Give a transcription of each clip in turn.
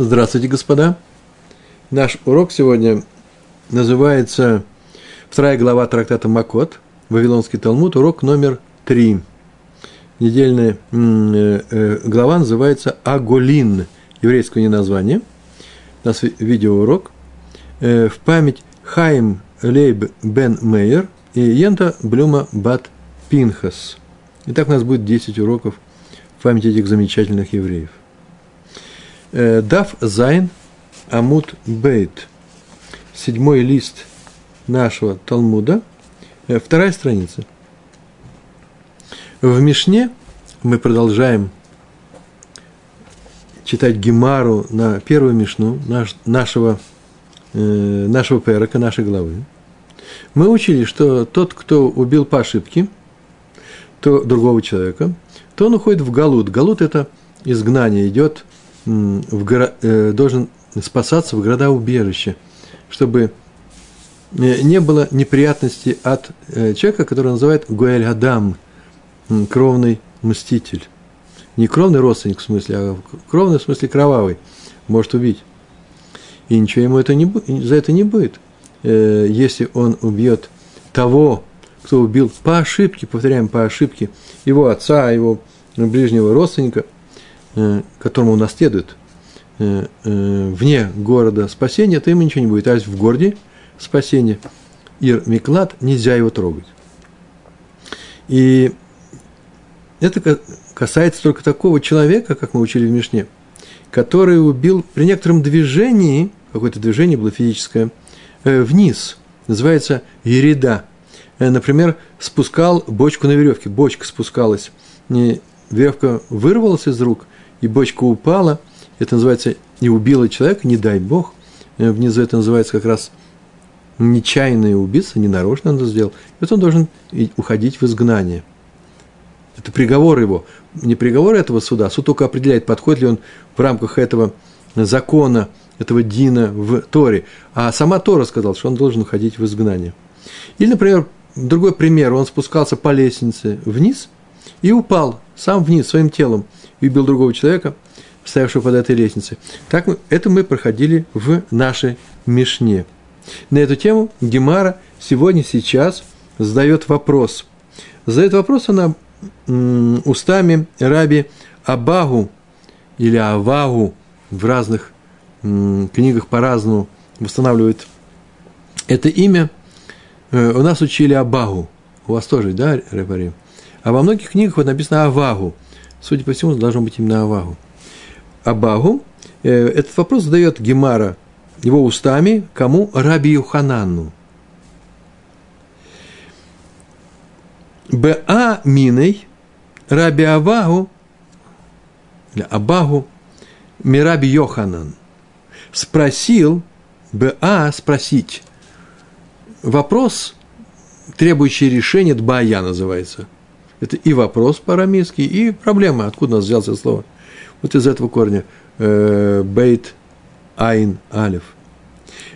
Здравствуйте, господа. Наш урок сегодня называется вторая глава трактата Макот, Вавилонский Талмуд, урок номер три. Недельная э, э, глава называется Аголин, еврейское не название. У нас видеоурок э, в память Хаим Лейб Бен Мейер и Йента Блюма Бат Пинхас. Итак, у нас будет 10 уроков в память этих замечательных евреев. Э, Дав Зайн Амут Бейт. Седьмой лист нашего Талмуда. Э, вторая страница. В Мишне мы продолжаем читать Гемару на первую Мишну наш, нашего, э, нашего перока, нашей главы. Мы учили, что тот, кто убил по ошибке, то другого человека, то он уходит в Галут. Галут – это изгнание, идет в горо, э, должен спасаться в города-убежища, чтобы э, не было неприятностей от э, человека, который называют Гуэль Адам, кровный мститель. Не кровный родственник в смысле, а кровный в смысле кровавый, может убить. И ничего ему это не, за это не будет. Если он убьет того, кто убил по ошибке, повторяем, по ошибке, его отца, его ближнего родственника – которому он наследует э, э, вне города спасения, то ему ничего не будет. А если в городе спасения, Ир Миклад, нельзя его трогать. И это касается только такого человека, как мы учили в Мишне, который убил при некотором движении, какое-то движение было физическое, вниз, называется ереда. Например, спускал бочку на веревке, бочка спускалась, веревка вырвалась из рук – и бочка упала, это называется не убила человека, не дай бог, э, внизу это называется как раз нечаянное убийство, ненарочно он это сделал, и вот он должен уходить в изгнание. Это приговор его, не приговор этого суда, суд только определяет, подходит ли он в рамках этого закона, этого Дина в Торе, а сама Тора сказала, что он должен уходить в изгнание. Или, например, другой пример, он спускался по лестнице вниз и упал сам вниз своим телом – убил другого человека, стоявшего под этой лестницей. Так мы, это мы проходили в нашей Мишне. На эту тему Гемара сегодня, сейчас задает вопрос. Задает вопрос она устами раби Абагу или Авагу в разных книгах по-разному восстанавливает это имя. Э, у нас учили Абагу. У вас тоже, да, Репари? А во многих книгах вот написано Авагу – Судя по всему, должно быть именно Авагу. Абагу. Э, этот вопрос задает Гемара его устами кому? Раби Юханану. Баа миной Раби Авагу, Абагу, Мираби Йоханан, спросил, Баа спросить, вопрос, требующий решения, Дбая называется – это и вопрос по-арамейски, и проблема, откуда у нас взялся слово. Вот из этого корня. Э, бейт айн алиф.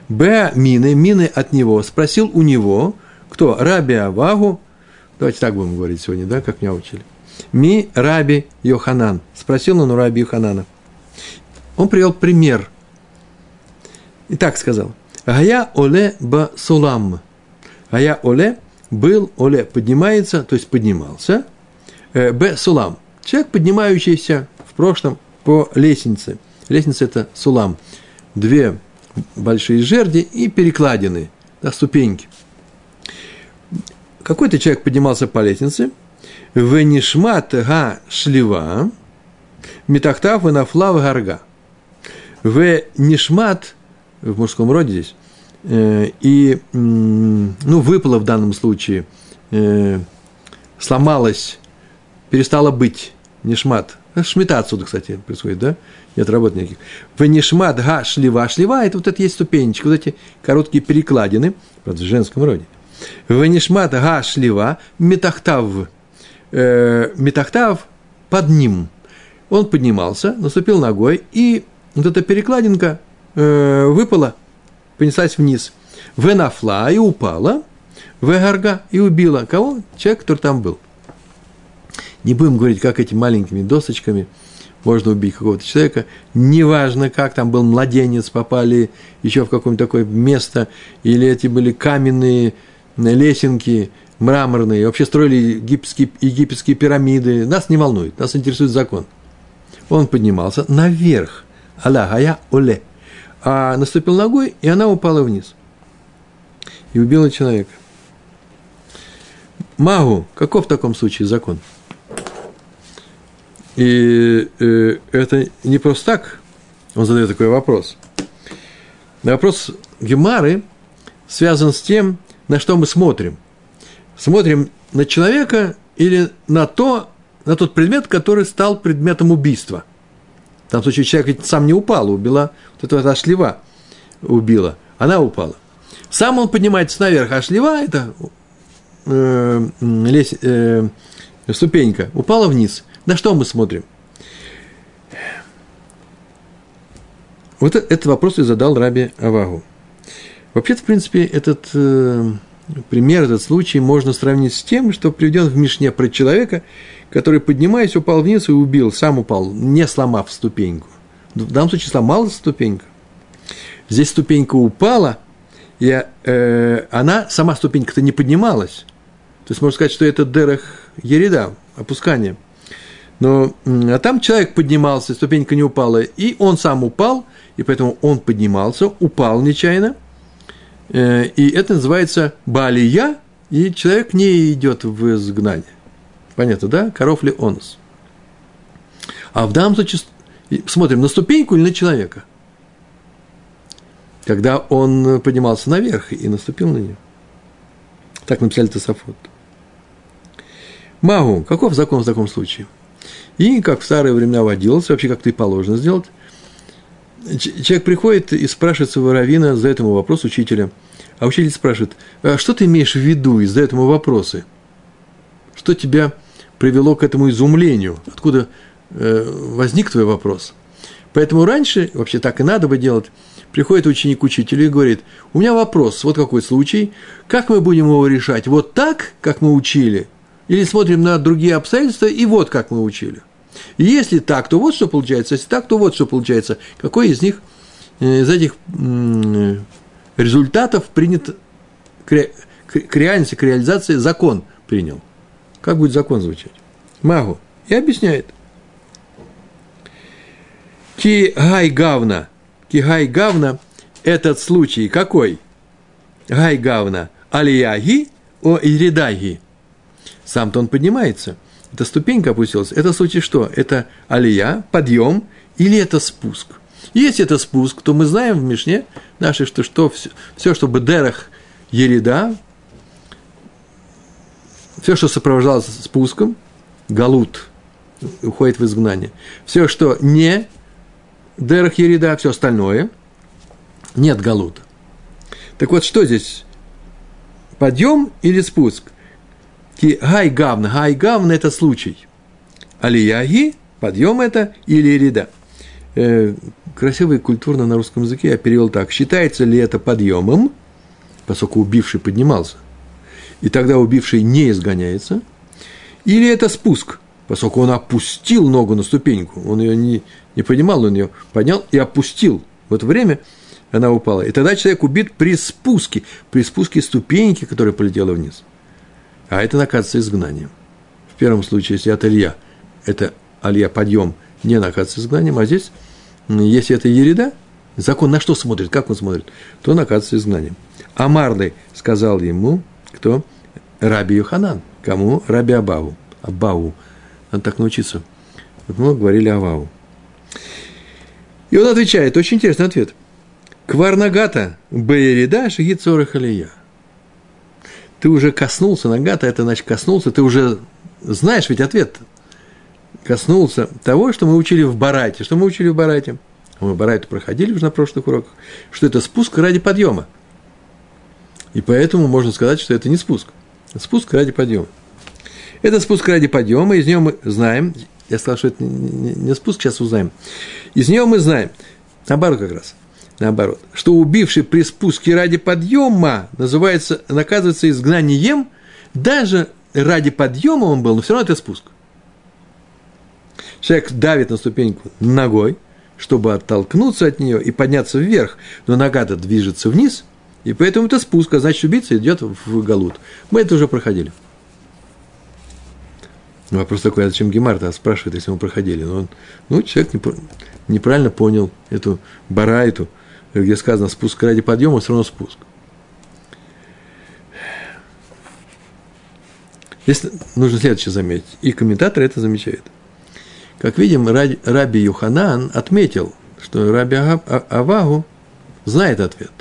Б мины, мины от него, спросил у него, кто? Раби Авагу, давайте так будем говорить сегодня, да, как меня учили. Ми Раби Йоханан. Спросил он у Раби Йоханана. Он привел пример. И так сказал. Гая оле ба сулам. Гая оле был Оле, поднимается, то есть поднимался, э, Б. Сулам. Человек, поднимающийся в прошлом по лестнице. Лестница – это сулам. Две большие жерди и перекладины, да, ступеньки. Какой-то человек поднимался по лестнице, Венишмат га шлива, метахтав и нафлав гарга. В нишмат, в мужском роде здесь, и, ну, выпало в данном случае, э, сломалось, перестало быть, не шмат. Шмита отсюда, кстати, происходит, да? Нет работы никаких. В нишмат га шлива. Шлива – это вот это есть ступенечки, вот эти короткие перекладины, правда, в женском роде. В нишмат га шлива метахтав. Э, метахтав под ним. Он поднимался, наступил ногой, и вот эта перекладинка э, выпала понеслась вниз. Венафла и упала. Вегарга и убила. Кого? Человек, который там был. Не будем говорить, как эти маленькими досочками можно убить какого-то человека, неважно, как там был младенец, попали еще в какое-то такое место, или эти были каменные лесенки, мраморные, вообще строили египетские, египетские пирамиды, нас не волнует, нас интересует закон. Он поднимался наверх, Аллах, а я оле, а наступил ногой, и она упала вниз. И убила человека. Магу, каков в таком случае закон? И э, это не просто так, он задает такой вопрос. Вопрос Гемары связан с тем, на что мы смотрим. Смотрим на человека или на, то, на тот предмет, который стал предметом убийства. В том случае человек ведь сам не упал, убила, вот эта, эта шлева убила, она упала. Сам он поднимается наверх, а шлева – это э, лес, э, ступенька, упала вниз – на что мы смотрим? Вот этот вопрос я задал Раби Авагу. Вообще-то, в принципе, этот э, пример, этот случай можно сравнить с тем, что приведен в Мишне про человека, который, поднимаясь, упал вниз и убил, сам упал, не сломав ступеньку. В данном случае сломалась ступенька. Здесь ступенька упала, и э, она, сама ступенька-то не поднималась. То есть можно сказать, что это дерах ереда, опускание – но, а там человек поднимался, ступенька не упала, и он сам упал, и поэтому он поднимался, упал нечаянно, э, и это называется балия, и человек не идет в изгнание. Понятно, да? Коров ли онус. А в данном случае смотрим на ступеньку или на человека. Когда он поднимался наверх и наступил на нее. Так написали Тософот. Магу, каков закон в таком случае? И, как в старые времена водилось, вообще как-то и положено сделать, человек приходит и спрашивает своего равина, задает ему вопрос учителя. А учитель спрашивает, а что ты имеешь в виду и задает ему вопросы? Что тебя привело к этому изумлению? Откуда э, возник твой вопрос? Поэтому раньше, вообще так и надо бы делать, приходит ученик к учителю и говорит, у меня вопрос, вот какой случай, как мы будем его решать? Вот так, как мы учили – или смотрим на другие обстоятельства, и вот как мы учили. И если так, то вот что получается, если так, то вот что получается. Какой из них, э, из этих результатов принят к, реальности, к реализации закон принял. Как будет закон звучать? Магу. И объясняет. Ки гай гавна. Ки гай гавна – этот случай какой? Гай гавна. Алияги о иридаги – сам-то он поднимается. Эта ступенька опустилась. Это в случае что? Это алия, подъем или это спуск? Если это спуск, то мы знаем в Мишне нашей, что, что все, все, что бедерах ереда, все, что сопровождалось спуском, галут, уходит в изгнание. Все, что не дерах ереда, все остальное, нет галута. Так вот, что здесь? Подъем или спуск? Ки гай гавна. Гай гавна – это случай. Алияги – подъем это или реда. Э, красиво и культурно на русском языке я перевел так. Считается ли это подъемом, поскольку убивший поднимался, и тогда убивший не изгоняется, или это спуск, поскольку он опустил ногу на ступеньку, он ее не, не поднимал, он ее поднял и опустил. В это время она упала. И тогда человек убит при спуске, при спуске ступеньки, которая полетела вниз – а это наказывается изгнанием. В первом случае, если это Илья, это Алия подъем, не наказывается изгнанием, а здесь, если это Ереда, закон на что смотрит, как он смотрит, то наказывается изгнанием. А Марлей сказал ему, кто? Раби Йоханан. Кому? Раби Абаву. Абаву. Надо так научиться. Вот мы говорили Авау. И он отвечает, очень интересный ответ. Кварнагата Бейрида Шигит Сорах Алия ты уже коснулся нагата, это значит коснулся, ты уже знаешь ведь ответ. Коснулся того, что мы учили в Барате. Что мы учили в Барате? Мы Барайту проходили уже на прошлых уроках, что это спуск ради подъема. И поэтому можно сказать, что это не спуск. Спуск ради подъема. Это спуск ради подъема, из него мы знаем, я сказал, что это не спуск, сейчас узнаем. Из него мы знаем, наоборот как раз – наоборот, что убивший при спуске ради подъема называется, наказывается изгнанием, даже ради подъема он был, но все равно это спуск. Человек давит на ступеньку ногой, чтобы оттолкнуться от нее и подняться вверх, но нога-то движется вниз, и поэтому это спуск, а значит, убийца идет в галут. Мы это уже проходили. Вопрос такой, а зачем Гемарта спрашивает, если мы проходили? Но он, ну, человек неправильно понял эту барайту, где сказано спуск ради подъема, все равно спуск. Здесь нужно следующее заметить. И комментаторы это замечают. Как видим, Раби Юханан отметил, что Раби а-, Авагу знает ответ.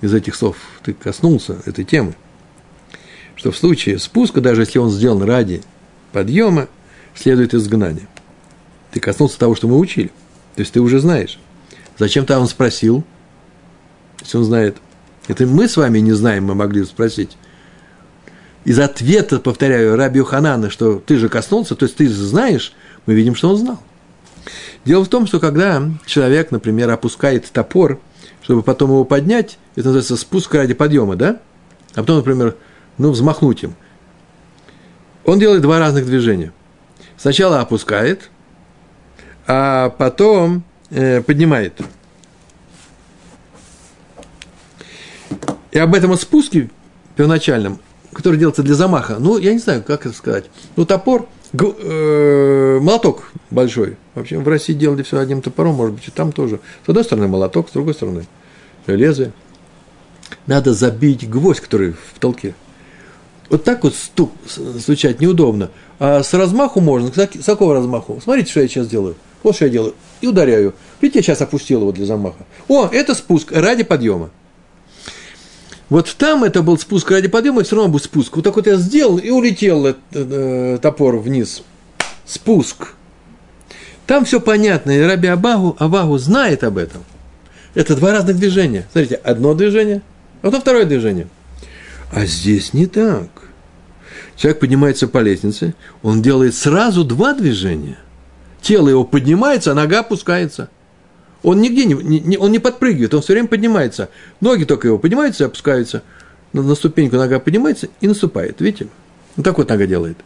Из этих слов ты коснулся этой темы. Что в случае спуска, даже если он сделан ради подъема, следует изгнание. Ты коснулся того, что мы учили. То есть ты уже знаешь. Зачем то он спросил, если он знает? Это мы с вами не знаем, мы могли спросить из ответа, повторяю, Раби Ханана, что ты же коснулся, то есть ты знаешь, мы видим, что он знал. Дело в том, что когда человек, например, опускает топор, чтобы потом его поднять, это называется спуск ради подъема, да? А потом, например, ну, взмахнуть им. Он делает два разных движения. Сначала опускает, а потом э, поднимает. И об этом спуске первоначальном который делается для замаха. Ну, я не знаю, как это сказать. Ну, топор, э, молоток большой. Вообще в России делали все одним топором, может быть, и там тоже. С одной стороны молоток, с другой стороны лезвие. Надо забить гвоздь, который в толке. Вот так вот стук, стучать неудобно. А с размаху можно. С какого размаху? Смотрите, что я сейчас делаю. Вот что я делаю. И ударяю. Видите, я сейчас опустил его для замаха. О, это спуск ради подъема. Вот там это был спуск ради подъема, и все равно был спуск. Вот так вот я сделал, и улетел этот, э, топор вниз. Спуск. Там все понятно, и Раби Абагу, Абагу знает об этом. Это два разных движения. Смотрите, одно движение, а потом второе движение. А здесь не так. Человек поднимается по лестнице, он делает сразу два движения. Тело его поднимается, а нога опускается – он нигде не, не, он не подпрыгивает, он все время поднимается. Ноги только его поднимаются и опускаются. На, на ступеньку нога поднимается и наступает. Видите? Вот так вот нога делает.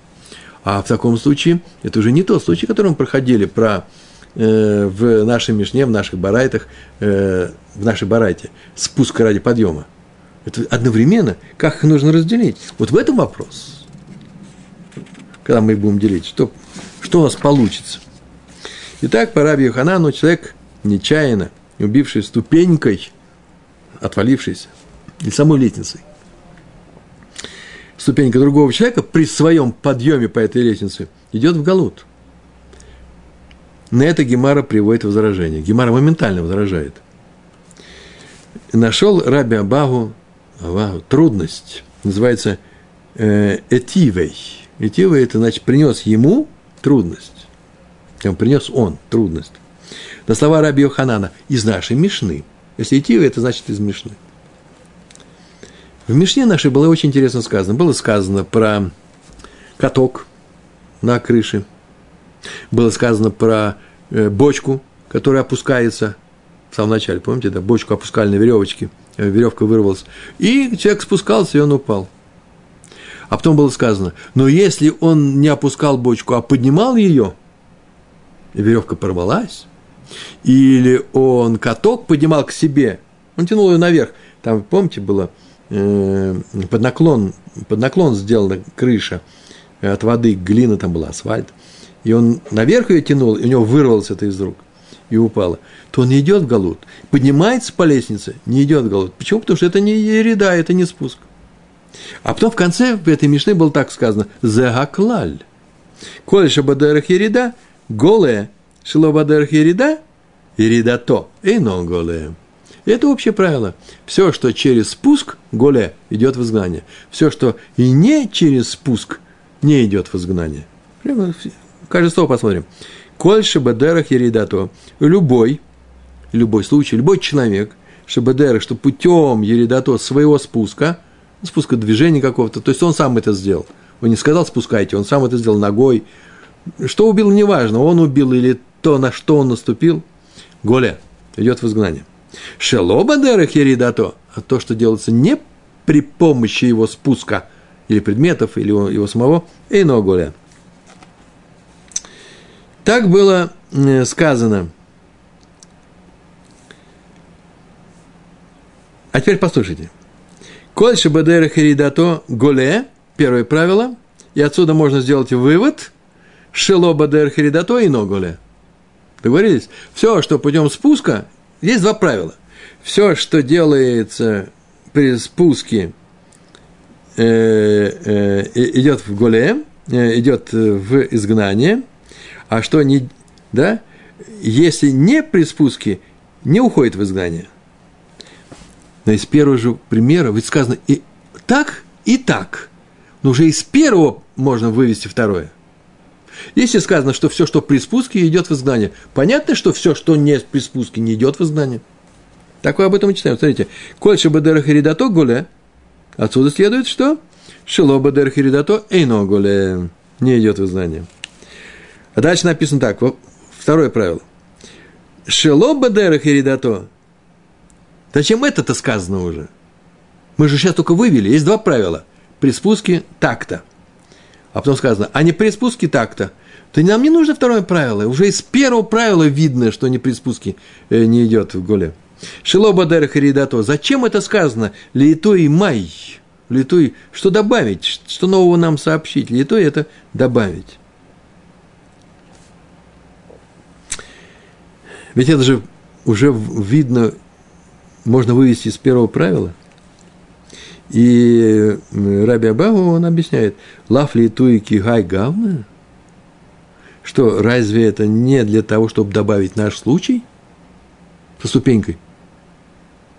А в таком случае, это уже не тот случай, который мы проходили про, в нашей Мишне, в наших барайтах, э, в нашей барайте, спуск ради подъема. Это одновременно, как их нужно разделить? Вот в этом вопрос. Когда мы их будем делить, что, что у нас получится? Итак, по Раби Йоханану человек нечаянно, убивший ступенькой, отвалившийся, или самой лестницей, ступенька другого человека при своем подъеме по этой лестнице идет в галут. На это Гемара приводит возражение. Гемара моментально возражает. Нашел Раби Абагу, трудность, называется э, этивей. Этивей – это значит принес ему трудность. Принес он трудность на слова Раби Йоханана из нашей Мишны. Если идти, это значит из Мишны. В Мишне нашей было очень интересно сказано. Было сказано про каток на крыше. Было сказано про э, бочку, которая опускается в самом начале. Помните, да, бочку опускали на веревочке, э, веревка вырвалась. И человек спускался, и он упал. А потом было сказано, но если он не опускал бочку, а поднимал ее, веревка порвалась, или он каток поднимал к себе, он тянул ее наверх. Там, помните, было э, под наклон, под наклон сделана крыша от воды, глина там была, асфальт. И он наверх ее тянул, и у него вырвалось это из рук и упало, то он не идет в галут. Поднимается по лестнице, не идет в галут. Почему? Потому что это не ереда, это не спуск. А потом в конце в этой мишне было так сказано «Загаклаль». Коль шабадерах ереда, голая – Шилобадерх Ерида, Еридато, и нон голе. Это общее правило. Все, что через спуск, голе, идет в изгнание. Все, что и не через спуск, не идет в изгнание. Прямо каждое слово посмотрим. Коль шабадерах еридато. Любой, любой случай, любой человек, шабадерах, что путем еридато своего спуска, спуска движения какого-то, то есть он сам это сделал. Он не сказал спускайте, он сам это сделал ногой. Что убил, неважно, он убил или то, на что он наступил, Голя, идет в изгнание. Шелоба дерах еридато, а то, что делается не при помощи его спуска или предметов, или его, самого, эйно Голя. Так было э, сказано. А теперь послушайте. Кольше бадера херидато голе, первое правило, и отсюда можно сделать вывод, шело бадер херидато и ноголе. Договорились? Все, что путем спуска, есть два правила. Все, что делается при спуске, э, э, идет в голе, идет в изгнание, а что не, да, если не при спуске, не уходит в изгнание. Но из первого же примера ведь сказано и так, и так. Но уже из первого можно вывести второе. Если сказано, что все, что при спуске, идет в изгнание, понятно, что все, что не при спуске, не идет в изгнание. Такое об этом мы читаем. Смотрите. Кольше бадер херидато гуле. Отсюда следует, что шило бадер херидато эйно гуле. Не идет в изгнание. А дальше написано так. Второе правило. Шило бадер херидато Зачем это-то сказано уже? Мы же сейчас только вывели. Есть два правила. При спуске такта. А потом сказано, а не при спуске такта. То нам не нужно второе правило. Уже из первого правила видно, что не при спуске э, не идет в голе. Шило бадер харидато. Зачем это сказано? Литой май. Литой, что добавить? Что нового нам сообщить? Литой это добавить. Ведь это же уже видно можно вывести из первого правила. И Раби Абаву, он объясняет, лафли туи кигай гавна, что разве это не для того, чтобы добавить наш случай со ступенькой,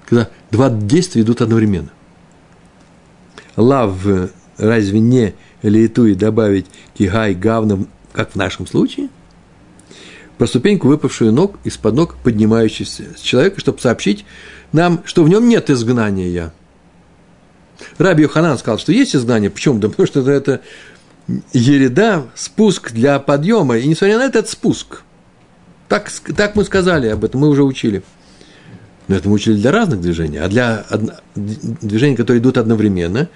когда два действия идут одновременно. Лав разве не литуи добавить кигай гавна, как в нашем случае – про ступеньку, выпавшую ног из-под ног поднимающийся человека, чтобы сообщить нам, что в нем нет изгнания. Раби Йоханан сказал, что есть изгнание. Почему? Да потому что это ереда, спуск для подъема. И несмотря на это, это спуск. Так, так мы сказали об этом, мы уже учили. Но это мы учили для разных движений. А для движений, которые идут одновременно,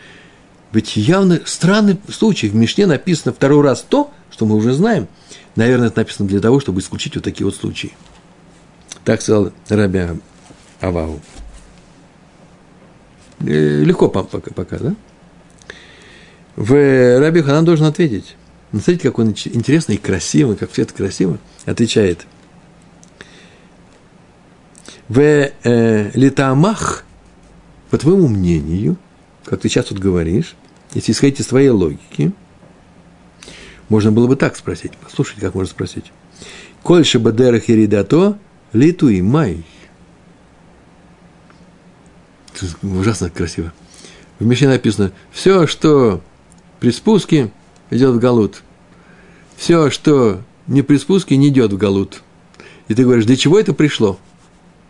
ведь явно странный случай. В Мишне написано второй раз то, что мы уже знаем. Наверное, это написано для того, чтобы исключить вот такие вот случаи. Так сказал Раби Авау. Э, легко пока, пока, да? В Раби Ханан должен ответить. Ну, смотрите, как он интересный и красивый, как все это красиво. Отвечает. В э, литамах, по твоему мнению, как ты сейчас тут говоришь, если исходить из твоей логики – можно было бы так спросить. Послушайте, как можно спросить. Кольше бадерах иридато литуи май. Ужасно красиво. В Мишне написано, все, что при спуске, идет в галут. Все, что не при спуске, не идет в галут. И ты говоришь, для чего это пришло?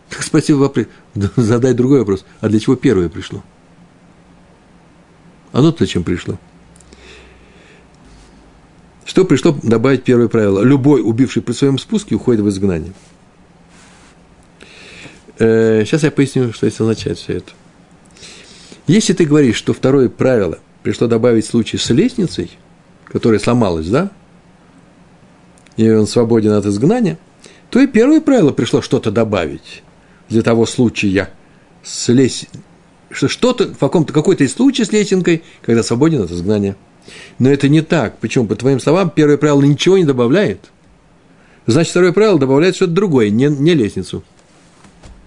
Так спросил вопрос, задай другой вопрос. А для чего первое пришло? Оно зачем пришло? Что пришло добавить первое правило? Любой, убивший при своем спуске, уходит в изгнание. Э, сейчас я поясню, что это означает все это. Если ты говоришь, что второе правило пришло добавить случай с лестницей, которая сломалась, да, и он свободен от изгнания, то и первое правило пришло что-то добавить для того случая с лес... что что-то, в каком-то, какой-то из случай с лесенкой, когда свободен от изгнания – но это не так. Почему? По твоим словам, первое правило ничего не добавляет. Значит, второе правило добавляет что-то другое, не, не лестницу.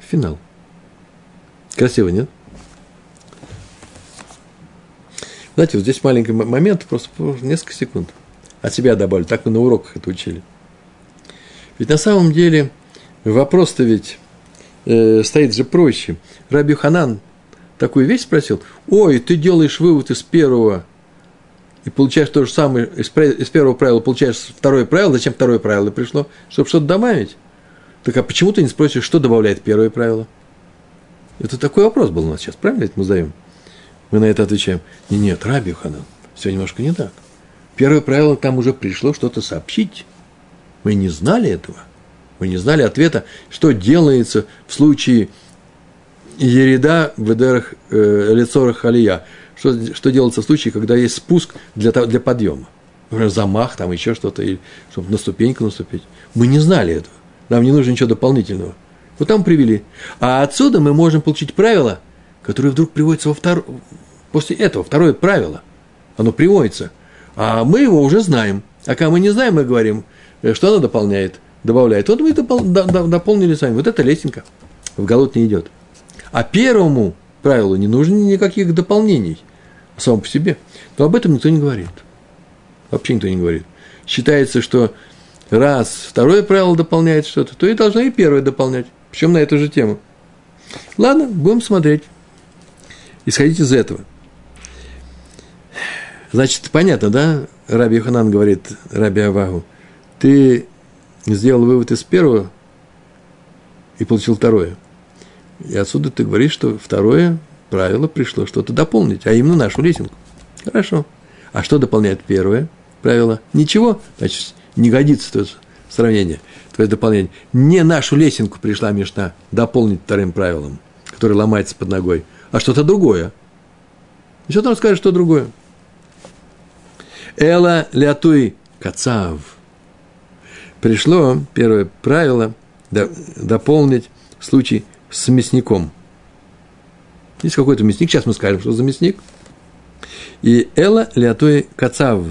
Финал. Красиво, нет? Знаете, вот здесь маленький момент, просто несколько секунд. От себя добавлю, так мы на уроках это учили. Ведь на самом деле вопрос-то ведь э, стоит же проще. Раби Ханан такую вещь спросил, ой, ты делаешь вывод из первого и получаешь то же самое, из, первого правила получаешь второе правило, зачем второе правило пришло? Чтобы что-то добавить. Так а почему ты не спросишь, что добавляет первое правило? Это такой вопрос был у нас сейчас, правильно это мы задаем? Мы на это отвечаем, нет, нет, Раби Ханан, все немножко не так. Первое правило, там уже пришло что-то сообщить. Мы не знали этого. Мы не знали ответа, что делается в случае ереда в эдерах э, лицорах алия. Что, что делается в случае, когда есть спуск для, для подъема? например, замах, там еще что-то, чтобы на ступеньку наступить. Мы не знали этого. Нам не нужно ничего дополнительного. Вот там привели. А отсюда мы можем получить правило, которое вдруг приводится во втор... после этого, второе правило. Оно приводится. А мы его уже знаем. А когда мы не знаем, мы говорим, э, что оно дополняет, добавляет. Вот мы допол... дополнили сами. Вот это лесенка. В голод не идет. А первому правилу не нужно никаких дополнений само по себе. Но об этом никто не говорит. Вообще никто не говорит. Считается, что раз второе правило дополняет что-то, то и должно и первое дополнять. Причем на эту же тему. Ладно, будем смотреть. Исходить из этого. Значит, понятно, да? Раби Йоханан говорит Раби Авагу, ты сделал вывод из первого и получил второе. И отсюда ты говоришь, что второе правило пришло что-то дополнить, а именно нашу лесенку. Хорошо. А что дополняет первое правило? Ничего. Значит, не годится то сравнение, твое дополнение. Не нашу лесенку пришла Мишна дополнить вторым правилом, которое ломается под ногой, а что-то другое. И что там скажет, что другое? Эла лятуй кацав. Пришло первое правило дополнить случай с мясником. Есть какой-то мясник, сейчас мы скажем, что за мясник. И Эла лятуй кацав.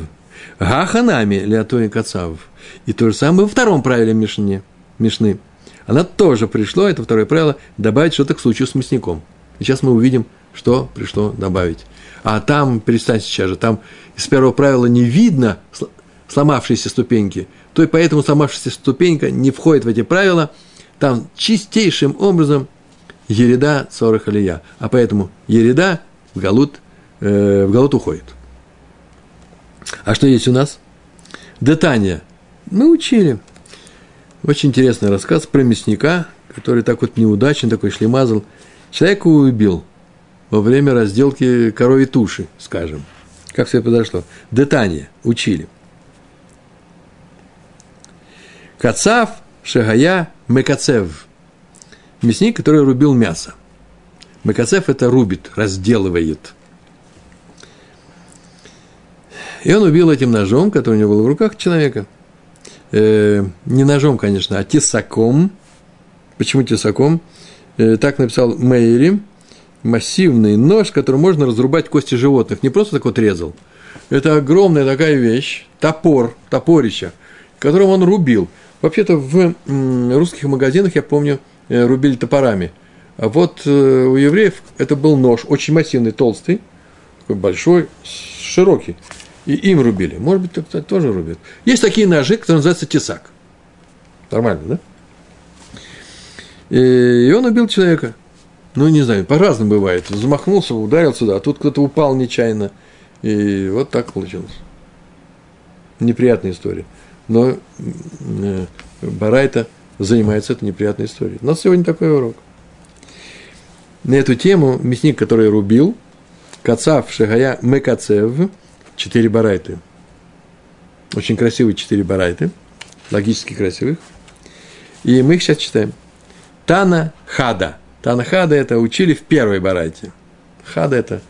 Гаханами лятуй кацав. И то же самое во втором правиле Мишне, Мишны. Она тоже пришло, это второе правило, добавить что-то к случаю с мясником. Сейчас мы увидим, что пришло добавить. А там, перестаньте сейчас же, там из первого правила не видно сломавшиеся ступеньки, то и поэтому сломавшаяся ступенька не входит в эти правила, там чистейшим образом ереда сорок алия, а поэтому ереда в галут, э, в галут уходит. А что есть у нас? Детания. Мы учили. Очень интересный рассказ про мясника, который так вот неудачно, такой шлемазал. Человека убил во время разделки коровьей туши, скажем. Как все произошло? Детание. Учили. Кацав, Шагая, Мекацев. Мясник, который рубил мясо. Мекацев – это рубит, разделывает. И он убил этим ножом, который у него был в руках человека – э, не ножом, конечно, а тесаком. Почему тесаком? Э, так написал Мейри. Массивный нож, которым можно разрубать кости животных. Не просто так вот резал. Это огромная такая вещь, топор, топорище, которым он рубил. Вообще-то в русских магазинах, я помню, рубили топорами. А вот э, у евреев это был нож, очень массивный, толстый, такой большой, широкий и им рубили. Может быть, кто-то тоже рубит. Есть такие ножи, которые называются тесак. Нормально, да? И он убил человека. Ну, не знаю, по-разному бывает. Замахнулся, ударил сюда, а тут кто-то упал нечаянно. И вот так получилось. Неприятная история. Но э, Барайта занимается этой неприятной историей. У нас сегодня такой урок. На эту тему мясник, который рубил, Кацав Шагая Мекацев, четыре барайты. Очень красивые четыре барайты, логически красивых. И мы их сейчас читаем. Тана Хада. Тана Хада это учили в первой барайте. Хада это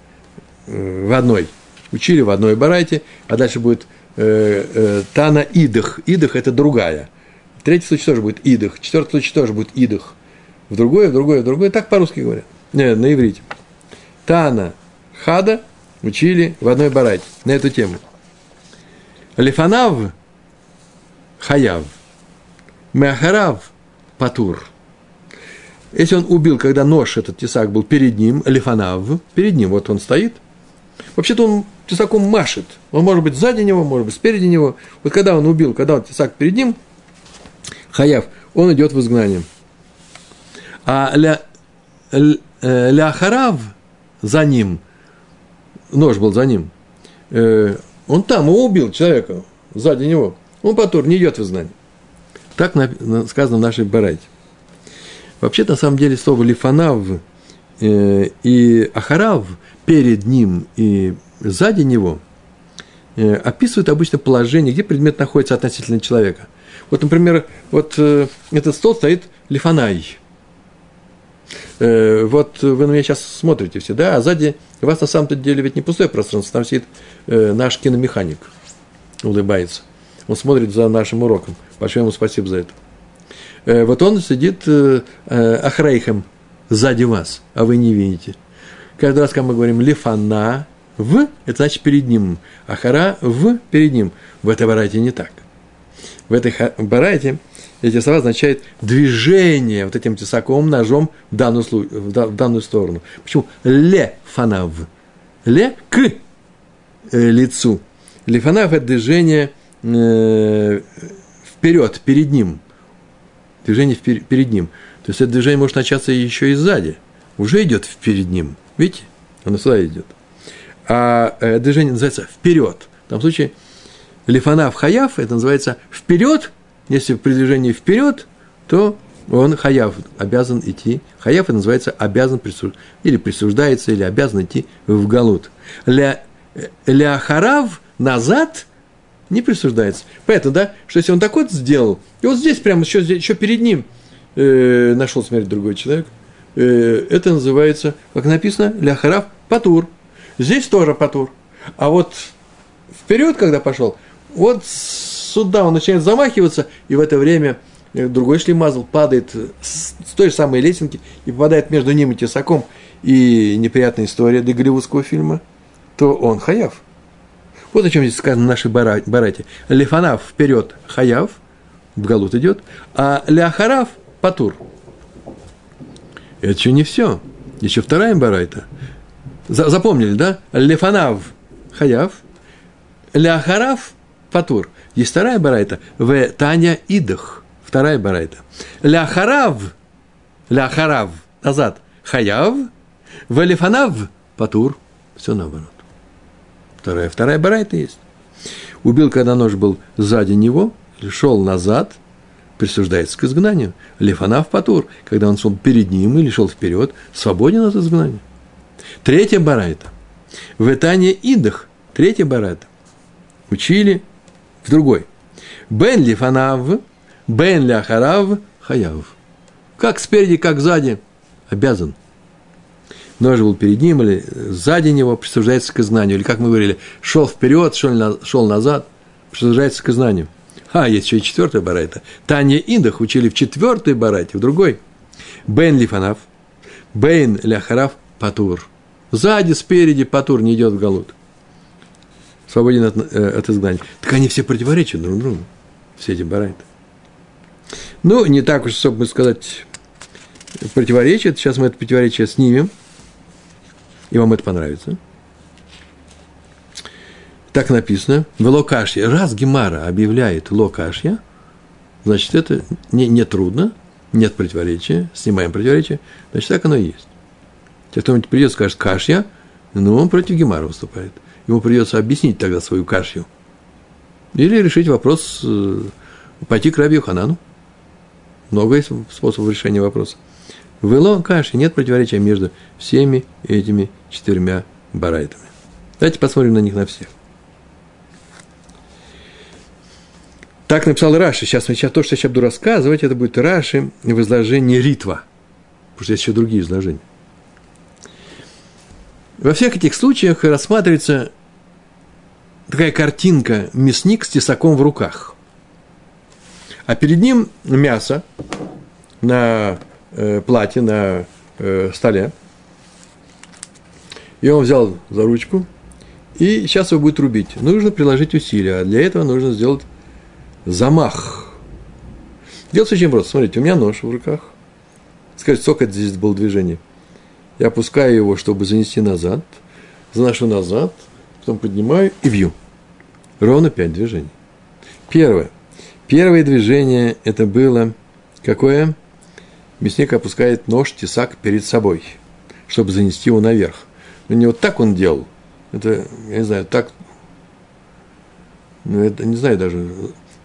э, в одной. Учили в одной барайте, а дальше будет э, э, Тана Идах. Идах это другая. Третий случай тоже будет Идах. Четвертый случай тоже будет Идах. В другое, в другое, в другое. Так по-русски говорят. Не, на иврите. Тана Хада учили в одной барате на эту тему. Лифанав хаяв, меахарав патур. Если он убил, когда нож, этот тесак был перед ним, лифанав, перед ним, вот он стоит, вообще-то он тесаком машет. Он может быть сзади него, может быть спереди него. Вот когда он убил, когда он тесак перед ним, хаяв, он идет в изгнание. А ля, ля, ля за ним – нож был за ним, э, он там его убил человека, сзади него. Он потом не идет в изгнание. Так сказано в нашей барайте. Вообще, на самом деле, слово лифанав э, и ахарав перед ним и сзади него э, описывают обычно положение, где предмет находится относительно человека. Вот, например, вот э, этот стол стоит лифанай – э, вот вы на меня сейчас смотрите все, да, а сзади у вас на самом-то деле ведь не пустое пространство, там сидит э, наш киномеханик. улыбается. Он смотрит за нашим уроком. Большое ему спасибо за это. Вот он сидит э, сзади вас, а вы не видите. Каждый раз, когда мы говорим лифана, в, это значит перед ним. Ахара в перед ним. В этой барайте не так. В этой барайте эти слова означают движение вот этим тесаковым ножом в данную, в данную сторону. Почему? Ле фанав. Ле к э, лицу. Лифанав – это движение э, вперед, перед ним. Движение впер, перед ним. То есть это движение может начаться еще и сзади. Уже идет перед ним. Видите? Оно сюда идет. А э, движение называется вперед. В том случае лифанав хаяв, это называется вперед. Если при движении вперед, то он хаяв, обязан идти. Хаяв это называется обязан присуж... или присуждается, или обязан идти в галут. Ля, э, ля харав назад не присуждается. Поэтому, да, что если он так вот сделал, и вот здесь прямо еще, еще перед ним э, нашел смерть другой человек, э, это называется, как написано, ля харав патур. Здесь тоже патур. А вот вперед, когда пошел, вот сюда он начинает замахиваться, и в это время э, другой шлемазл падает с той же самой лесенки и попадает между ним и тесаком, и неприятная история для голливудского фильма, то он хаяв. Вот о чем здесь сказано в нашей барате. Лифанав вперед хаяв, в галут идет, а ляхарав патур. Это еще не все. Еще вторая барайта. Запомнили, да? Лефанав хаяв, ляхарав патур. Есть вторая барайта. В Таня идах. Вторая барайта. Ляхарав, ляхарав, назад, хаяв, в лефанав патур. Все наоборот. Вторая, вторая барайта есть. Убил, когда нож был сзади него, шел назад, присуждается к изгнанию. Лефанав патур, когда он шел перед ним или шел вперед, свободен от изгнания. Третья барайта. В Этане Идах, третья барайта. Учили в другой. Бен лифанав, бен ляхарав, хаяв. Как спереди, как сзади, обязан. Нож был перед ним или сзади него, присуждается к знанию. Или, как мы говорили, шел вперед, шел, шел назад, присуждается к знанию. А, есть еще и четвертая барайта. Таня Индах учили в четвертой барайте, в другой. Бен лифанав, бен ляхарав, патур. Сзади, спереди патур не идет в галут свободен от, э, от изгнания. Так они все противоречат друг другу, все эти барайты. Ну, не так уж, чтобы сказать, противоречат. Сейчас мы это противоречие снимем, и вам это понравится. Так написано. В Локашье. Раз Гемара объявляет Локашья, значит, это не, не трудно, нет противоречия, снимаем противоречие, значит, так оно и есть. Те, кто придет, скажет Кашья, ну, он против Гемара выступает – ему придется объяснить тогда свою кашью. Или решить вопрос, э, пойти к Раби Ханану. Много есть способов решения вопроса. В Ило каши нет противоречия между всеми этими четырьмя барайтами. Давайте посмотрим на них на всех. Так написал Раши. Сейчас, сейчас то, что я сейчас буду рассказывать, это будет Раши в изложении Ритва. Потому что есть еще другие изложения. Во всех этих случаях рассматривается такая картинка, мясник с тесаком в руках. А перед ним мясо на э, платье, на э, столе. И он взял за ручку, и сейчас его будет рубить. Нужно приложить усилия, а для этого нужно сделать замах. Делается очень просто. Смотрите, у меня нож в руках. Скажите, сколько здесь было движение? Я опускаю его, чтобы занести назад, заношу назад – потом поднимаю и вью. Ровно пять движений. Первое. Первое движение это было какое? Мясник опускает нож, тесак перед собой, чтобы занести его наверх. Но не вот так он делал. Это, я не знаю, так, ну, это не знаю даже.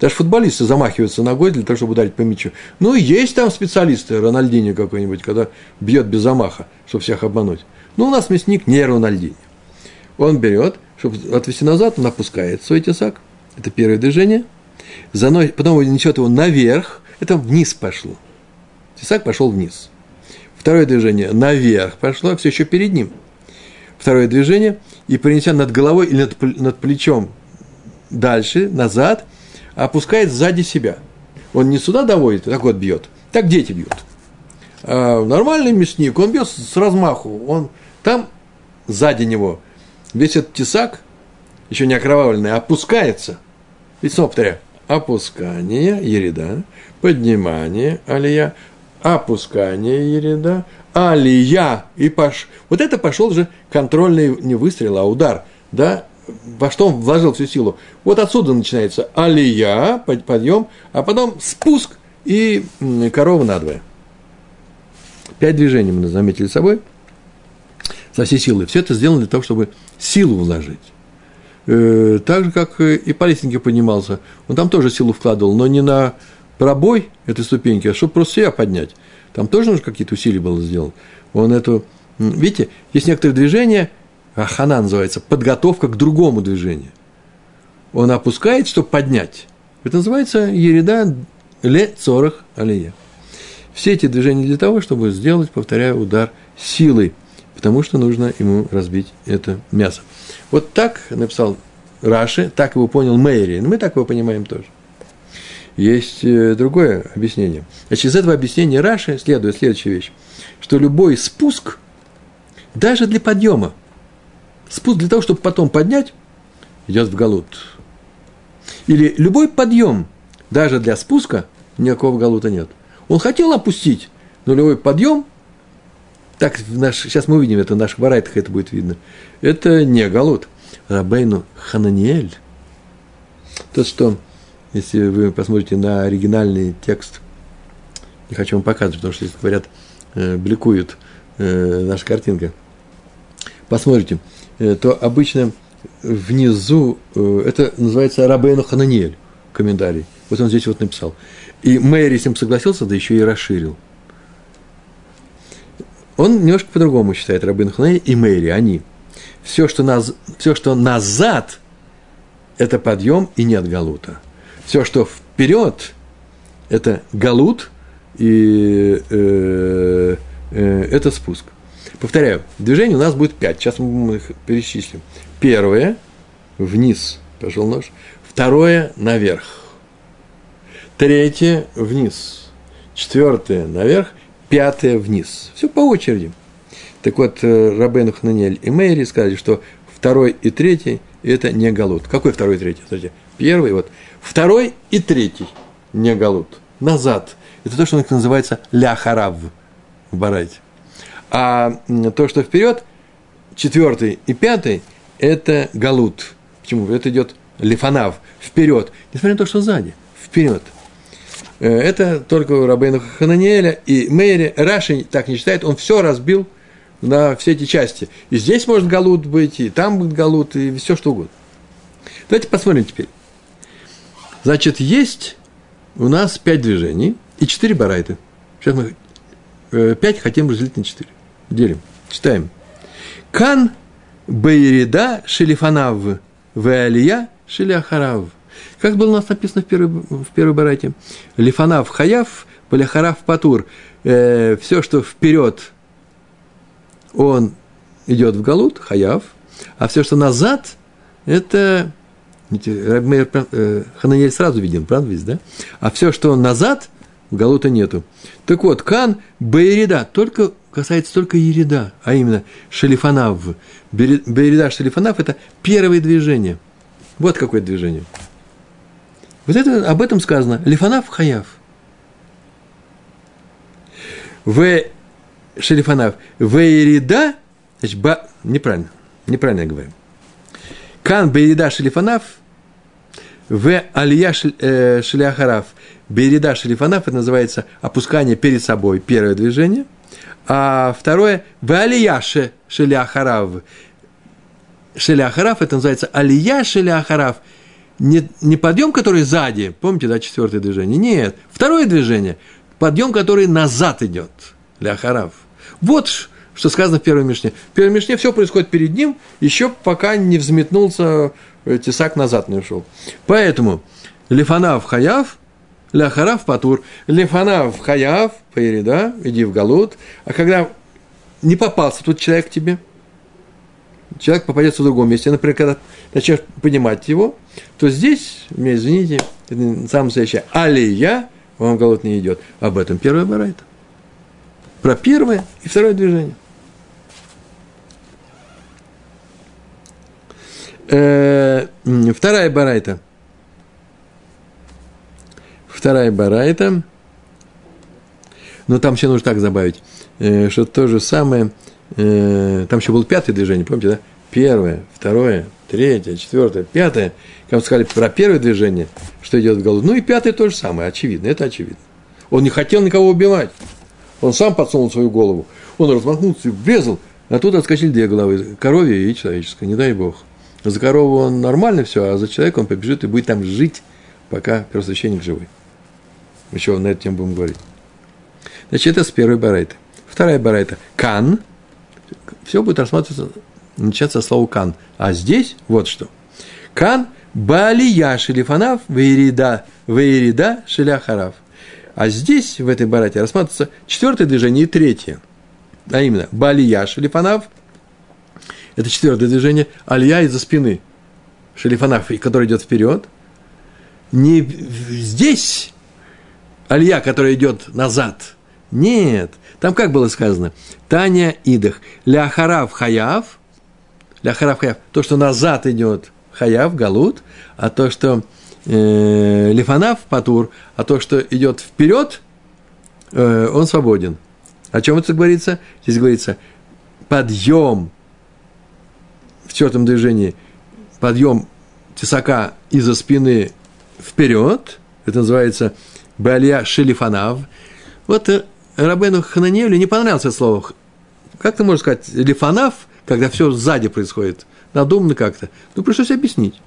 Даже футболисты замахиваются ногой для того, чтобы ударить по мячу. Ну, есть там специалисты, Рональдини какой-нибудь, когда бьет без замаха, чтобы всех обмануть. Но у нас мясник не Рональдини. Он берет, чтобы отвести назад, он опускает свой тесак. Это первое движение. Заносит, потом он несет его наверх. Это вниз пошло. Тесак пошел вниз. Второе движение наверх пошло, все еще перед ним. Второе движение, и принеся над головой или над, над плечом дальше, назад, опускает сзади себя. Он не сюда доводит, так вот бьет. Так дети бьют. А нормальный мясник, он бьет с размаху. Он там сзади него весь этот тесак, еще не окровавленный, опускается. И снова повторяю. Опускание, ереда, поднимание, алия, опускание, ереда, алия, и пош... Вот это пошел же контрольный не выстрел, а удар, да, во что он вложил всю силу. Вот отсюда начинается алия, подъем, а потом спуск и корова надвое. Пять движений мы заметили собой со всей силы. Все это сделано для того, чтобы силу вложить. Э, так же, как и по лестнике поднимался. Он там тоже силу вкладывал, но не на пробой этой ступеньки, а чтобы просто себя поднять. Там тоже нужно какие-то усилия было сделать. Он эту... Видите, есть некоторые движения, ахана называется, подготовка к другому движению. Он опускает, чтобы поднять. Это называется ереда ле цорах алия. Все эти движения для того, чтобы сделать, повторяю, удар силой, потому что нужно ему разбить это мясо. Вот так написал Раши, так его понял Мэри. Мы так его понимаем тоже. Есть э, другое объяснение. Значит, из этого объяснения Раши следует следующая вещь, что любой спуск, даже для подъема, спуск для того, чтобы потом поднять, идет в галут. Или любой подъем, даже для спуска, никакого галута нет. Он хотел опустить, но любой подъем, так наш, сейчас мы увидим это, в наших барайтах это будет видно, это не галут. Рабейну Хананиэль, тот, что, если вы посмотрите на оригинальный текст, не хочу вам показывать, потому что, если говорят, э, бликует э, наша картинка, посмотрите, э, то обычно внизу, э, это называется Рабейну Хананиэль, комментарий. Вот он здесь вот написал. И Мэри с ним согласился, да еще и расширил. Он немножко по-другому считает Рабин Хананиэль и Мэри, они – все, что, наз, все, что назад, это подъем и нет галута. Все, что вперед, это галут и э, э, это спуск. Повторяю, движений у нас будет пять. Сейчас мы их перечислим. Первое – вниз, пошел нож. Второе – наверх. Третье – вниз. Четвертое – наверх. Пятое – вниз. Все по очереди – так вот, э, Рабейну Хананель и Мэри сказали, что второй и третий – это не галут. Какой второй и третий? Смотрите, первый вот. Второй и третий – не галут. Назад. Это то, что называется ляхарав в барайте. А то, что вперед, четвертый и пятый – это галут. Почему? Это идет лифанав, вперед. Несмотря на то, что сзади, вперед. Э, это только у Рабейна Хананиэля и Мэри. Раши так не считает, он все разбил – на все эти части. И здесь может галут быть, и там будет галут, и все что угодно. Давайте посмотрим теперь. Значит, есть у нас пять движений и четыре барайты. Сейчас мы э, пять хотим разделить на четыре. Делим. Читаем. Кан Бейрида Шелифанав Веалия Шеляхарав. Как было у нас написано в первой, в первой барайте? Лифанав Хаяв, Баляхарав Патур. Э, все, что вперед он идет в Галут, Хаяв, а все, что назад, это э, Хананиэль сразу виден, правда ведь, да? А все, что назад, в Галута нету. Так вот, Кан Бейрида, только касается только Ерида, а именно Шалифанав. Бейрида Шалифанав – это первое движение. Вот какое движение. Вот это, об этом сказано. Лифанав Хаяв. В Шелифанав. Вейрида, значит, ба, неправильно, неправильно я говорю. Кан Бейрида Шелифанав, в Алия э, Шелиахарав. Бейрида Шелифанав, это называется опускание перед собой, первое движение. А второе, в Алия Шелиахарав. Шелиахарав, это называется Алия Шелиахарав. Не, не подъем, который сзади, помните, да, четвертое движение. Нет, второе движение, подъем, который назад идет. Ляхарав. Вот что сказано в первой Мишне. В первой Мишне все происходит перед ним, еще пока не взметнулся э, тесак назад не ушел. Поэтому Лифанав Хаяв, Ляхарав Патур, Лифанав Хаяв, да, иди в Галут, а когда не попался тут человек к тебе, человек попадется в другом месте, например, когда начнешь понимать его, то здесь, меня извините, это самое настоящее алия, вам голод не идет. Об этом первая барайта. Про первое и второе движение. Э, вторая барайта. Вторая барайта. Но там еще нужно так забавить, э, что то же самое, э, там еще было пятое движение, помните, да? Первое, второе, третье, четвертое, пятое. Как мы сказали про первое движение, что идет в голову. Ну и пятое то же самое, очевидно, это очевидно. Он не хотел никого убивать. Он сам подсунул свою голову. Он размахнулся и врезал, а тут отскочили две головы, коровья и человеческая, не дай бог. За корову он нормально все, а за человека он побежит и будет там жить, пока первосвященник живой. Еще на эту тему будем говорить. Значит, это с первой барайты. Вторая барайта – кан. Все будет рассматриваться, начаться со слова кан. А здесь вот что. Кан – балия шелифанав вейрида, вейрида шеляхарав. А здесь, в этой барате, рассматривается четвертое движение и третье. А именно, балия шелифанав – это четвертое движение, алия из-за спины. Шелифанав, который идет вперед. Не здесь алия, которая идет назад. Нет. Там как было сказано? Таня идах. Ляхарав хаяв. Ляхарав хаяв. То, что назад идет хаяв, галут. А то, что э, лифанав патур. А то, что идет вперед, э, он свободен. О чем это говорится? Здесь говорится подъем в четвертом движении подъем тесака из-за спины вперед, это называется Балия Шелифанав. Вот э, Рабену Хананевлю не понравилось это слово. Как ты можешь сказать Лифанав, когда все сзади происходит? Надумано как-то. Ну, пришлось объяснить.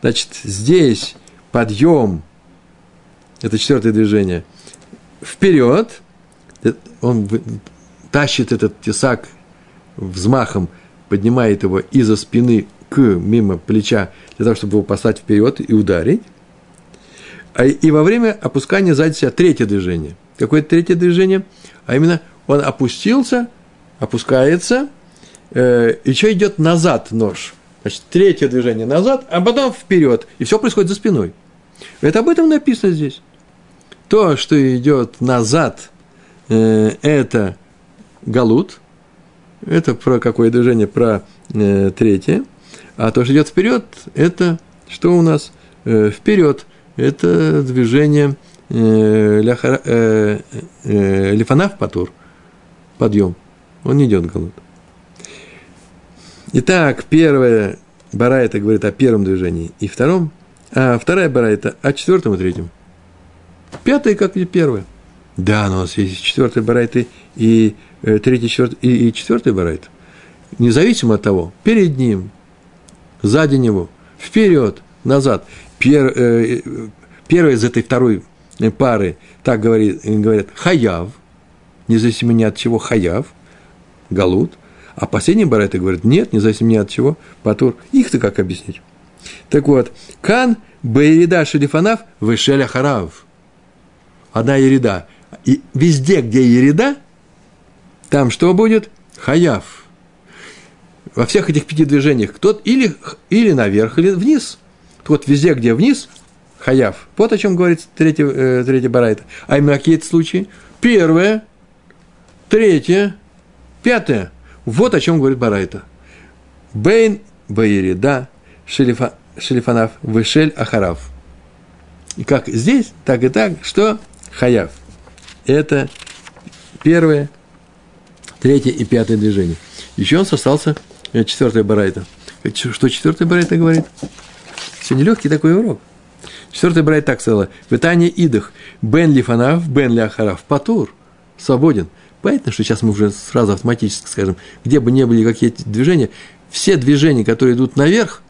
Значит, здесь подъем, это четвертое движение, вперед, э, он тащит этот тесак взмахом поднимает его из-за спины к мимо плеча для того, чтобы его послать вперед и ударить. А, и во время опускания сзади себя третье движение. Какое третье движение? А именно он опустился, опускается, э, что идет назад нож. Значит, третье движение назад, а потом вперед. И все происходит за спиной. Это об этом написано здесь. То, что идет назад, э, это галут – это про какое движение? Про э, третье. А то, что идет вперед, это что у нас? Э, вперед. Это движение э, лифанав патур. Подъем. Он не идет голод. Итак, первая барайта говорит о первом движении и втором, а вторая барайта о четвертом и третьем. Пятая, как и первая. Да, но у нас есть четвертая барайта и Э, третий, четвертый и, и четвертый барайт, независимо от того, перед ним, сзади него, вперед, назад. Пер, э, первый из этой второй пары так говорит, говорят хаяв, независимо ни от чего хаяв, галут, а последний барайт говорит, нет, независимо ни от чего, патур. Их-то как объяснить? Так вот, кан бейрида шелифанав вышеля харав. Одна ереда. И везде, где ереда, там что будет? Хаяв. Во всех этих пяти движениях кто или, или наверх, или вниз. Вот везде, где вниз, хаяв. Вот о чем говорит третий, э, третий барайта. А именно какие это случаи? Первое, третье, пятое. Вот о чем говорит барайта. Бейн Баирида Шелифа, Шелифанав Вышель Ахарав. И как здесь, так и так, что хаяв. Это первое, третье и пятое движение. Еще нас остался э, четвертая барайта. Что четвертая барайта говорит? Сегодня легкий такой урок. Четвертая барайта так сказала. Витание идах. Бен лифанав, бен ляхарав. Патур. Свободен. Понятно, что сейчас мы уже сразу автоматически скажем, где бы ни были какие-то движения, все движения, которые идут наверх,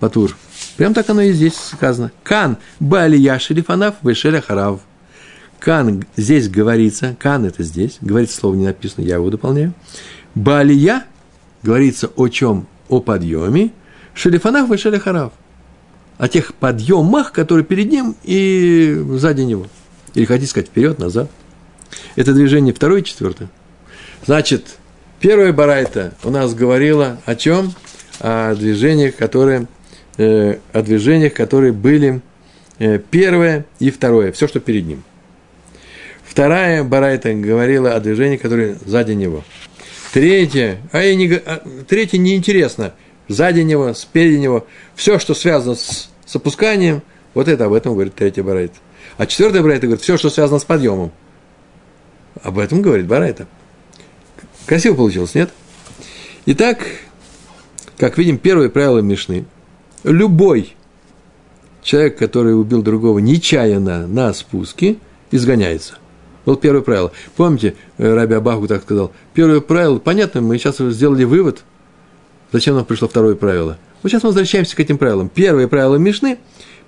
патур, прям так оно и здесь сказано. Кан, бали яши лифанав, вешеля харав. Кан здесь говорится, кан это здесь, говорится слово не написано, я его дополняю. Балия говорится о чем? О подъеме. Шелифанах вы шелихарав. О тех подъемах, которые перед ним и сзади него. Или хотите сказать вперед, назад. Это движение второе и четвертое. Значит, первая барайта у нас говорила о чем? о движениях, которые, э, о движениях, которые были э, первое и второе, все, что перед ним. Вторая барайта говорила о движении, которые сзади него. Третья, а, я не, а третья неинтересно, сзади него, спереди него, все, что связано с, с опусканием, вот это об этом говорит третья барайта. А четвертая барайта говорит, все, что связано с подъемом. Об этом говорит барайта. Красиво получилось, нет? Итак, как видим, первое правило Мишны. Любой человек, который убил другого нечаянно на спуске, изгоняется. Вот первое правило. Помните, э, Раби Абаху так сказал? Первое правило, понятно, мы сейчас сделали вывод, зачем нам пришло второе правило. Вот сейчас мы возвращаемся к этим правилам. Первое правило Мишны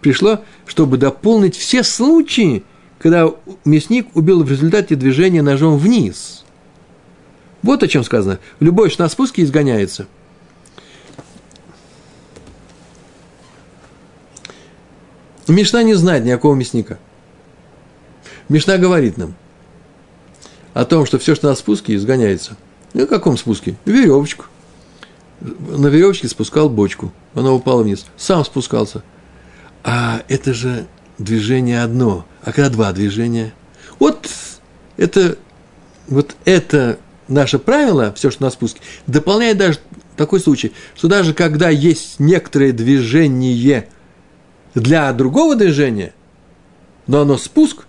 пришло, чтобы дополнить все случаи, когда мясник убил в результате движения ножом вниз. Вот о чем сказано. Любой, что на спуске изгоняется – Мишна не знает никакого мясника. Мишна говорит нам о том, что все, что на спуске, изгоняется. Ну, в каком спуске? Веревочку. На веревочке спускал бочку. Она упала вниз. Сам спускался. А это же движение одно. А когда два движения? Вот это, вот это наше правило, все, что на спуске, дополняет даже такой случай, что даже когда есть некоторое движение для другого движения, но оно спуск,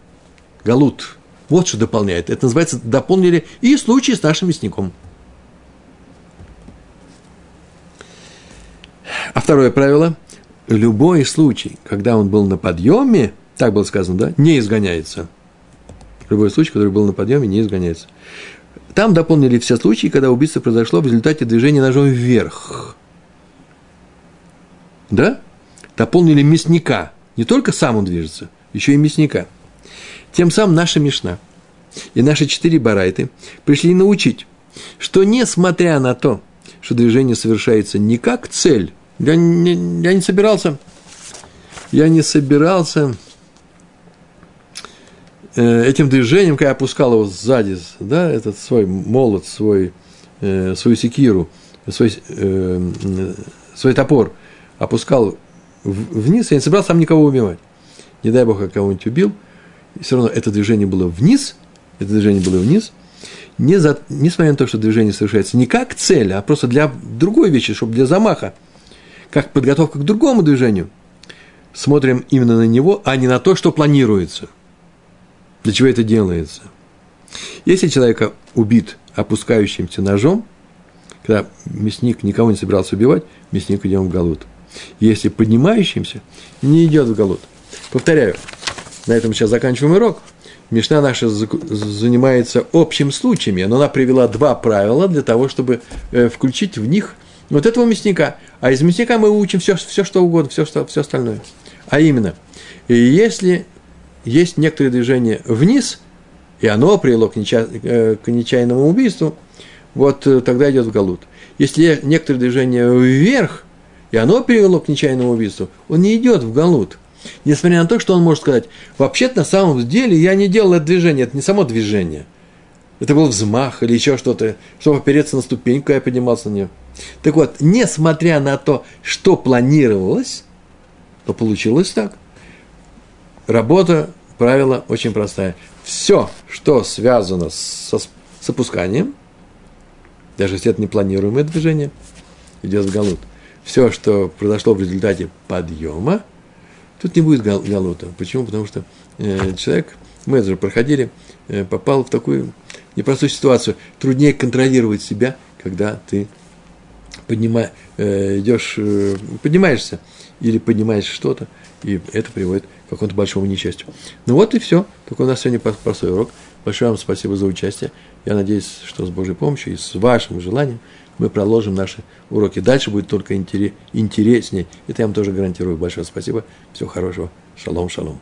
галут, вот что дополняет. Это называется дополнили и случай с нашим мясником. А второе правило. Любой случай, когда он был на подъеме, так было сказано, да, не изгоняется. Любой случай, который был на подъеме, не изгоняется. Там дополнили все случаи, когда убийство произошло в результате движения ножом вверх. Да? дополнили мясника. Не только сам он движется, еще и мясника. Тем самым наша Мишна и наши четыре барайты пришли научить, что несмотря на то, что движение совершается не как цель, я не, я не собирался, я не собирался э, этим движением, когда я опускал его сзади, да, этот свой молот, свой, э, свою секиру, свой, э, свой топор, опускал вниз, я не собирался там никого убивать. Не дай бог, я кого-нибудь убил, и все равно это движение было вниз, это движение было вниз, не за, несмотря на то, что движение совершается не как цель, а просто для другой вещи, чтобы для замаха, как подготовка к другому движению, смотрим именно на него, а не на то, что планируется. Для чего это делается? Если человека убит опускающимся ножом, когда мясник никого не собирался убивать, мясник идет в галут – если поднимающимся, не идет в голод. Повторяю, на этом сейчас заканчиваем урок. Мишна наша занимается общим случаями, но она привела два правила для того, чтобы э, включить в них вот этого мясника. А из мясника мы учим все, все что угодно, все, что, все остальное. А именно, если есть некоторые движения вниз, и оно привело к, неча, э, к нечаянному убийству, вот э, тогда идет в галут. Если некоторые движения вверх, и оно привело к нечаянному убийству, он не идет в галут. Несмотря на то, что он может сказать, вообще-то на самом деле я не делал это движение, это не само движение. Это был взмах или еще что-то, чтобы опереться на ступеньку, я поднимался на нее. Так вот, несмотря на то, что планировалось, то получилось так. Работа, правило очень простая. Все, что связано со, с опусканием, даже если это непланируемое движение, идет в галут – все, что произошло в результате подъема, тут не будет галута. Почему? Потому что э, человек, мы это же проходили, э, попал в такую непростую ситуацию. Труднее контролировать себя, когда ты поднима, э, идешь, э, поднимаешься или поднимаешь что-то, и это приводит к какому-то большому несчастью. Ну вот и все. Такой у нас сегодня простой урок. Большое вам спасибо за участие. Я надеюсь, что с Божьей помощью и с вашим желанием мы продолжим наши уроки. Дальше будет только интереснее. Это я вам тоже гарантирую. Большое спасибо. Всего хорошего. Шалом, шалом.